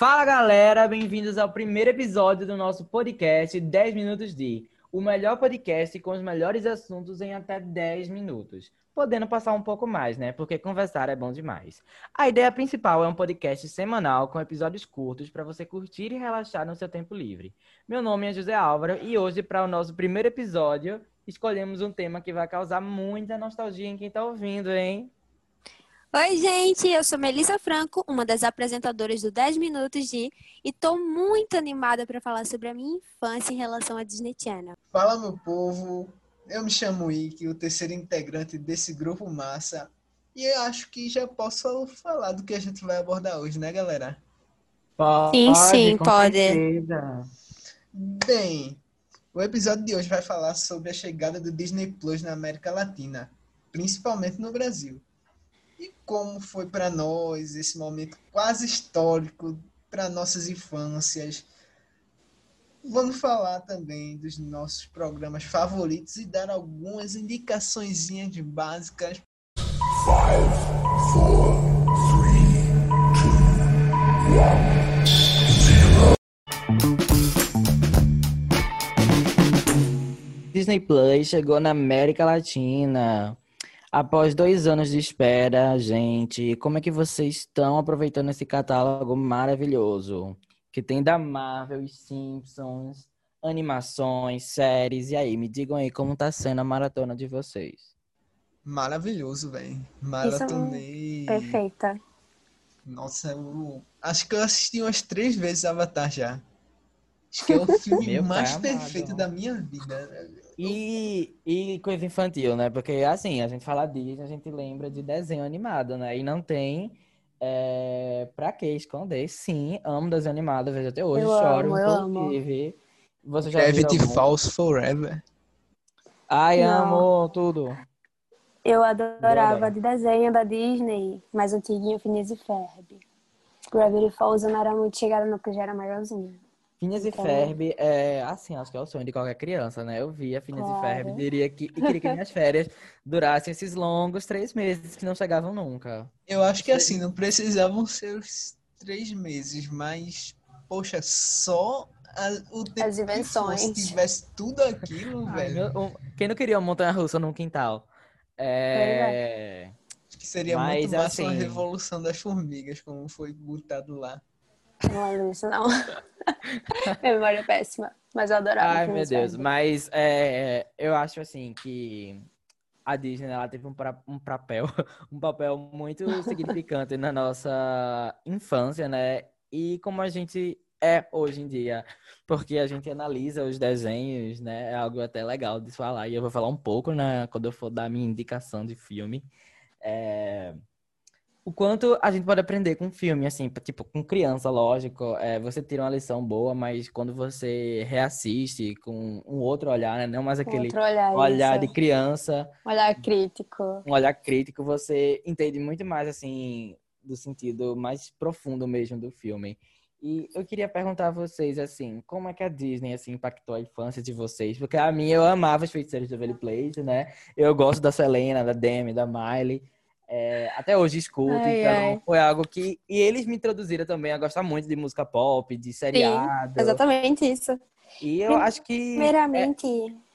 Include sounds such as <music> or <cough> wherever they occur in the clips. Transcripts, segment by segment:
Fala galera, bem-vindos ao primeiro episódio do nosso podcast 10 Minutos de o melhor podcast com os melhores assuntos em até 10 minutos. Podendo passar um pouco mais, né? Porque conversar é bom demais. A ideia principal é um podcast semanal com episódios curtos para você curtir e relaxar no seu tempo livre. Meu nome é José Álvaro e hoje, para o nosso primeiro episódio, escolhemos um tema que vai causar muita nostalgia em quem está ouvindo, hein? Oi, gente, eu sou Melissa Franco, uma das apresentadoras do 10 Minutos de, e estou muito animada para falar sobre a minha infância em relação à Disney Channel. Fala, meu povo, eu me chamo Ike, o terceiro integrante desse grupo massa, e eu acho que já posso falar do que a gente vai abordar hoje, né, galera? Pode, Sim, sim, com pode. certeza. Bem, o episódio de hoje vai falar sobre a chegada do Disney Plus na América Latina, principalmente no Brasil. E como foi para nós esse momento quase histórico para nossas infâncias. Vamos falar também dos nossos programas favoritos e dar algumas indicaçõezinhas básicas. Disney Plus chegou na América Latina. Após dois anos de espera, gente, como é que vocês estão aproveitando esse catálogo maravilhoso? Que tem da Marvel, Simpsons, animações, séries. E aí, me digam aí como tá sendo a maratona de vocês. Maravilhoso, velho. Maratonei. Perfeita. Nossa, eu acho que eu assisti umas três vezes Avatar já. Acho que é o <laughs> filme Meu mais amado. perfeito da minha vida. E, e coisa infantil, né? Porque assim, a gente fala Disney, a gente lembra de desenho animado, né? E não tem é, pra que esconder. Sim, amo desenho animado, vejo até hoje, Eu choro, amo, eu amo. inclusive. Você já Gravity? Falls Forever. Ai, Não. amo tudo. Eu adorava de desenho da Disney, mais antiguinho, Phineas e Ferb. Gravity Falls eu não era muito chegada porque eu já era maiorzinha. Phineas e Então- Ferb é assim, acho que é o sonho de qualquer criança, né? Eu via Phineas e Ferb, Claro. diria que, e queria que minhas <laughs> férias durassem esses longos três meses que não chegavam nunca. Eu acho que assim, não precisavam ser os três meses, mas, poxa, só a- o tempo As que invenções. fosse, tivesse tudo aquilo, Ai, velho. meu- um- quem não queria uma montanha-russa num quintal? É... Acho que seria Mas, muito massa uma assim- revolução das formigas, como foi botado lá. Não lembro disso, não. <laughs> Minha memória é péssima, mas eu adorava Ai, meu Deus. Mas é, eu acho assim que a Disney ela teve um, pra- um papel, <laughs> um papel muito significante na nossa infância, né? E como a gente é hoje em dia, porque a gente analisa os desenhos, né? É algo até legal de falar. E eu vou falar um pouco, né? Quando eu for dar a minha indicação de filme. É, O quanto a gente pode aprender com filme, assim, tipo, com criança, lógico, é, você tira uma lição boa, mas quando você reassiste com um outro olhar, né? Não mais aquele Outro olhar, olhar de criança, Olhar crítico. um olhar crítico, você entende muito mais, assim, do sentido mais profundo mesmo do filme. E eu queria perguntar a vocês, assim, como é que a Disney, assim, impactou a infância de vocês? Porque a minha, eu amava os Feiticeiros do Waverly Place, né? Eu gosto da Selena, da Demi, da Miley. É, até hoje escuto, Ai, então ai. foi algo que... E eles me introduziram também a gostar muito de música pop, de seriado. Exatamente isso. E eu acho que... Primeiramente,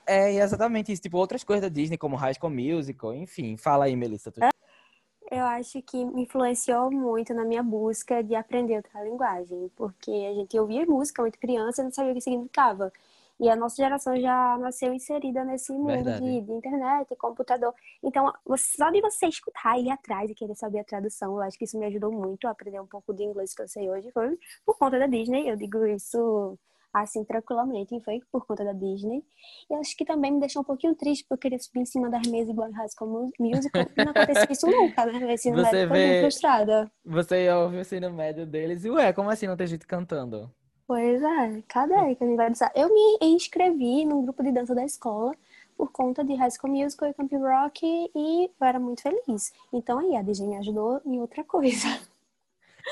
É, é exatamente isso. Tipo, outras coisas da Disney, como High School Musical, enfim. Fala aí, Melissa. Tu... eu acho que me influenciou muito na minha busca de aprender outra linguagem, porque a gente ouvia música muito criança e não sabia o que significava. E a nossa geração já nasceu inserida nesse mundo de, de internet, computador. Então, você- só de você escutar e ir atrás e querer saber a tradução, eu acho que isso me ajudou muito a aprender um pouco de inglês que eu sei hoje. Foi por conta da Disney, eu digo isso assim tranquilamente, foi por conta da Disney. E acho que também me deixou um pouquinho triste, porque eu queria subir em cima das mesas igual em High School Mu- Musical. E não aconteceu isso nunca, né? Esse Você médico foi vê- frustrada. Você ouve o ensino médio deles e, ué, como assim não tem gente cantando? Pois é, cadê que a gente vai dançar? Eu me inscrevi num grupo de dança da escola por conta de High School Musical e Camp Rock e eu era muito feliz. Então aí a Disney me ajudou em outra coisa. <laughs>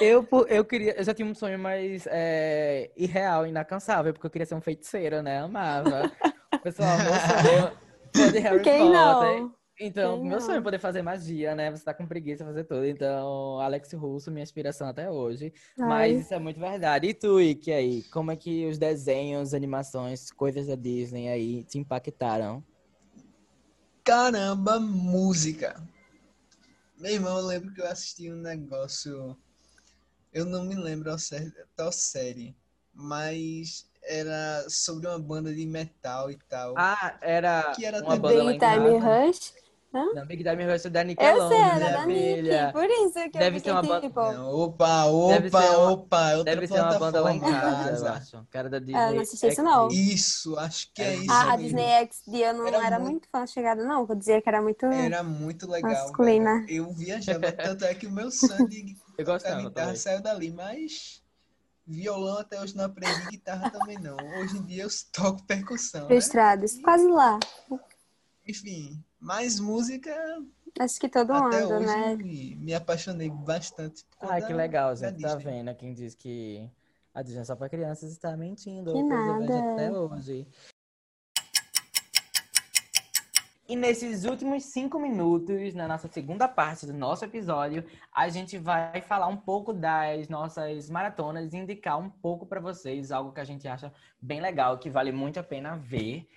Eu, eu queria, eu já tinha um sonho mais é, irreal, inalcançável, porque eu queria ser um feiticeiro, né? Amava. <laughs> Pessoal, meu sonho foi de Harry Quem Potter. não? Então, Quem meu sonho é poder fazer magia, né? Você tá com preguiça de fazer tudo. Então, Alex Russo, minha inspiração até hoje. Mas Ai, isso é muito verdade. E tu, Ike, aí? Como é que os desenhos, animações, coisas da Disney aí te impactaram? Caramba, música. Meu irmão, eu lembro que eu assisti um negócio. Eu não me lembro ao cer- tal série, mas era sobre uma banda de metal e tal. Ah, era Que era uma também banda Time casa. Rush. Não, Big Time Rush é da Eu Nickelodeon, sei, era minha da Nick. Por isso que Deve eu ser uma fiquei banda- tipo. Não, opa, Deve opa, ser uma- opa, é outra Deve ser uma banda lá em casa, eu acho. Cara da Disney. Ah, eu não assisti isso, não. Isso, acho que é É isso Ah, a. Disney XD eu não Era era, muito- muito fã chegada, não. Vou dizer que era muito. Era muito legal, Masculina. Eu viajava, tanto é que o meu de <laughs> Eu gostava guitarra também. saiu dali, mas violão até hoje não aprendi, guitarra também não. Hoje em dia eu toco percussão, né? Frustrados. Quase lá. Enfim, mais música Acho que todo até mundo, hoje né? me, me apaixonei bastante. Ai, que legal, gente. Tá vendo? Quem diz que a Disney é só pra crianças está mentindo. Que nada. até hoje. E nesses últimos cinco minutos, na nossa segunda parte do nosso episódio, a gente vai falar um pouco das nossas maratonas e indicar um pouco para vocês algo que a gente acha bem legal, que vale muito a pena ver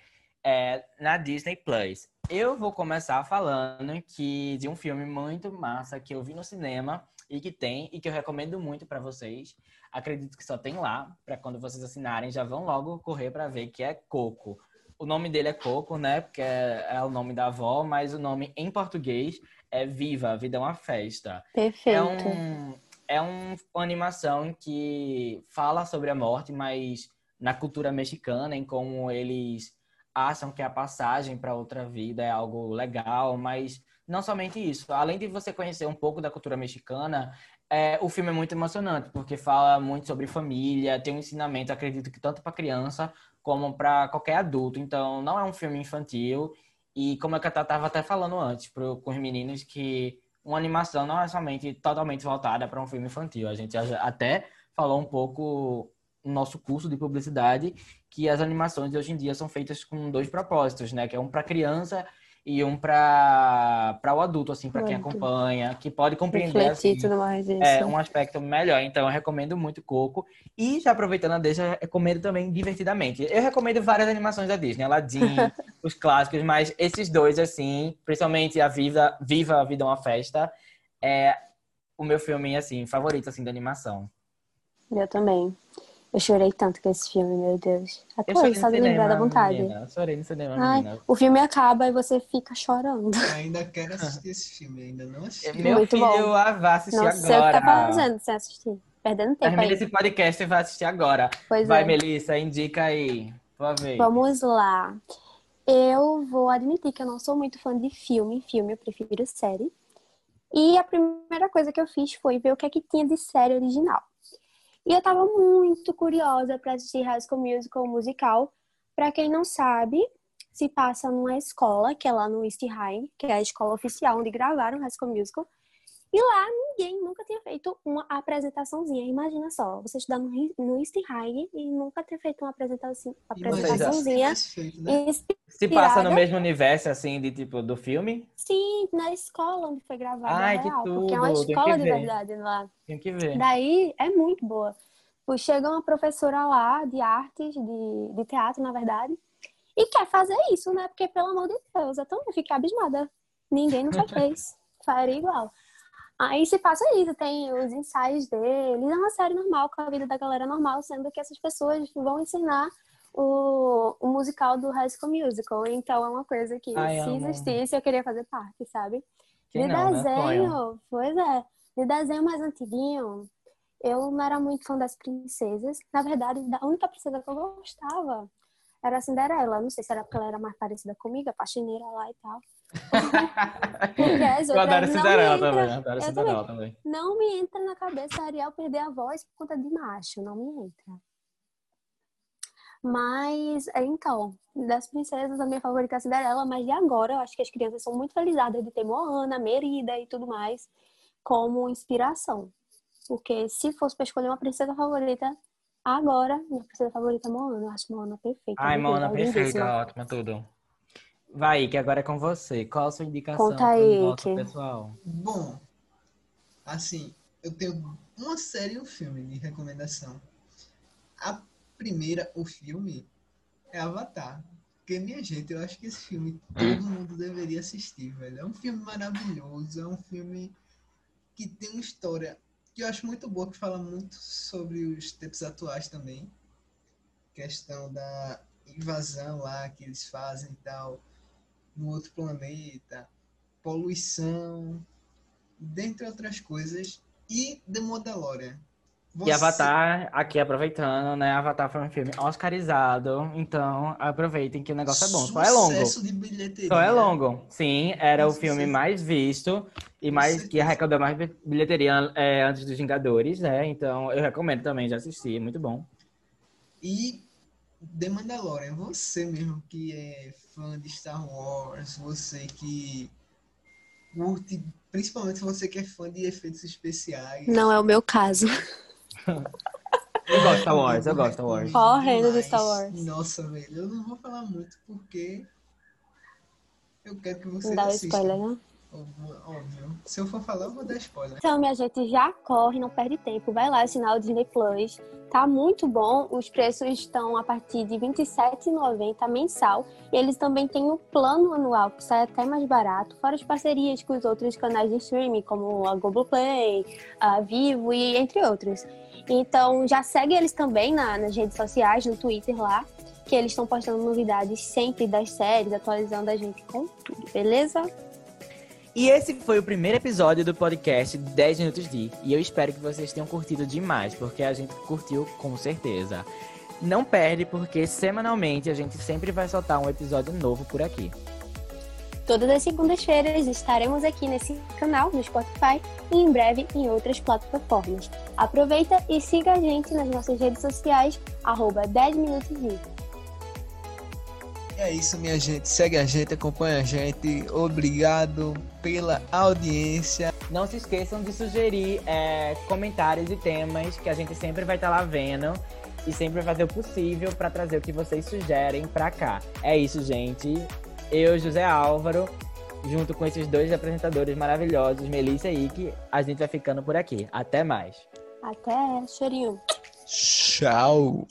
é, na Disney Plus. Eu vou começar falando que de um filme muito massa que eu vi no cinema e que tem e que eu recomendo muito para vocês. Acredito que só tem lá, para quando vocês assinarem, já vão logo correr para ver que é Coco. O nome dele é Coco, né? Porque é, é o nome da avó, mas o nome em português é Viva, a Vida é uma Festa. É, Perfeito. um, é um- uma animação que fala sobre a morte, mas na cultura mexicana, em como eles acham que a passagem para outra vida é algo legal, mas não somente isso. Além de você conhecer um pouco da cultura mexicana, é, o filme é muito emocionante, porque fala muito sobre família, tem um ensinamento, acredito que tanto para criança como para qualquer adulto. Então, não é um filme infantil. E como a Cata estava até falando antes pro, com os meninos, que uma animação não é somente totalmente voltada para um filme infantil. A gente até falou um pouco no nosso curso de publicidade que as animações hoje em dia são feitas com dois propósitos, né? Que é um para criança e um para o adulto, assim, para quem acompanha, que pode compreender Refletir assim, tudo mais isso. é, um aspecto melhor. Então, eu recomendo muito Coco. E, já aproveitando a deixa, recomendo também Divertidamente. Eu recomendo várias animações da Disney. Aladdin, <laughs> os clássicos, mas esses dois, assim, principalmente a Viva, Viva a Vida é uma Festa, é o meu filme, assim, favorito, assim, da animação. Eu também. Eu chorei tanto com esse filme, meu Deus. Até Eu hoje, só de lembrar da vontade. menina. Eu Chorei no cinema, Ai, menina. o filme acaba e você fica chorando. Ainda quero assistir esse filme, ainda não assisti. Meu Muito filho bom. ah, vai assistir Não sei o que agora. tá fazendo sem assistir. Perdendo tempo Termina aí. esse podcast e vai assistir agora. Pois Vai, é. Melissa, indica aí. Vamos lá. Eu vou admitir que eu não sou muito fã de filme. Filme, eu prefiro série. E a primeira coisa que eu fiz foi ver o que é que tinha de série original. E eu tava muito curiosa para assistir High School Musical musical. Pra quem não sabe, se passa numa escola, que é lá no East High, que é a escola oficial onde gravaram High School Musical. E lá ninguém nunca tinha feito uma apresentaçãozinha. Imagina só, você estudar no, no East High e nunca ter feito uma apresentação, apresentaçãozinha. Né? Se passa no mesmo universo, assim, de tipo, do filme, Sim, na escola onde foi gravada Ai, a que real, porque é uma tudo, tem escola que de ver. verdade lá. tem que ver. Daí é muito boa. Chega uma professora lá de artes, de, de teatro, na verdade, e quer fazer isso, né? Porque, pelo amor de Deus, então eu fiquei abismada. Ninguém nunca <laughs> fez. Faria igual. Aí se passa isso, tem os ensaios deles, é uma série normal, com a vida da galera normal, sendo que essas pessoas vão ensinar o, o musical do High School Musical. Então é uma coisa que, Ai, se existisse, eu queria fazer parte, sabe? De não, né? Desenho, pois é. De desenho mais antiguinho, eu não era muito fã das princesas. Na verdade, a única princesa que eu gostava era a Cinderela. Não sei se era porque ela era mais parecida comigo, a faxineira lá e tal. Porque <laughs> Eu adoro Cinderela também, adoro Cinderela também. Não me entra na cabeça a Ariel perder a voz por conta de macho. Não me entra. Mas, é, então, das princesas, a minha favorita é a Cinderela, mas de agora eu acho que as crianças são muito felizadas de ter Moana, Merida e tudo mais como inspiração. Porque se fosse para escolher uma princesa favorita, agora, minha princesa favorita é Moana. Eu acho Moana perfeita. Ai, lindíssima. perfeita, ótima, tudo. Vai, que agora é com você. Qual a sua indicação Conta aí, Ike. pessoal? Bom, assim, eu tenho uma série e um filme de recomendação. A primeira, o filme, é Avatar. Porque, minha gente, eu acho que esse filme todo mundo deveria assistir, velho. É um filme maravilhoso, é um filme que tem uma história que eu acho muito boa, que fala muito sobre os tempos atuais também. Questão da invasão lá que eles fazem e tal, no outro planeta, poluição, dentre outras coisas, e The Mandalorian. E Você- Avatar, aqui aproveitando, né? Avatar foi um filme oscarizado, então aproveitem que o negócio é bom. Só é longo. Sucesso de bilheteria. Só é longo. Sim, era o filme mais visto e mais que arrecadou mais bi- bilheteria é, antes dos Vingadores, né? Então eu recomendo também, já assisti, é muito bom. E The Mandalorian, você mesmo que é fã de Star Wars, você que curte, principalmente você que é fã de efeitos especiais. Não é o meu caso. <laughs> Eu gosto de Star Wars, eu gosto de Star Wars. Correndo de Demais. Star Wars. Nossa, velho, eu não vou falar muito porque eu quero que Não vocês dá spoiler, né? Óbvio. Se eu for falar, eu vou dar spoiler. Então, minha gente, já corre, não perde tempo. Vai lá assinar o Disney Plus. Tá muito bom. Os preços estão a partir de R$ 27,90 mensal. E eles também têm o plano anual, que sai até mais barato, fora as parcerias com os outros canais de streaming, como a Globoplay, a Vivo e entre outros. Então, já segue eles também na- nas redes sociais, no Twitter lá, que eles estão postando novidades sempre das séries, atualizando a gente com tudo, beleza? E esse foi o primeiro episódio do podcast 10 Minutos de. E eu espero que vocês tenham curtido demais, porque a gente curtiu com certeza. Não perde, porque semanalmente a gente sempre vai soltar um episódio novo por aqui. Todas as segundas-feiras estaremos aqui nesse canal, no Spotify e em breve em outras plataformas. Aproveita e siga a gente nas nossas redes sociais, arroba 10 minutos de. E é isso, minha gente. Segue a gente, acompanha a gente. Obrigado pela audiência. Não se esqueçam de sugerir é, comentários e temas que a gente sempre vai estar lá vendo e sempre vai fazer o possível para trazer o que vocês sugerem para cá. É isso, gente. Eu, José Álvaro, junto com esses dois apresentadores maravilhosos, Melissa e Ike, a gente vai ficando por aqui. Até mais. Até, chorinho. Tchau.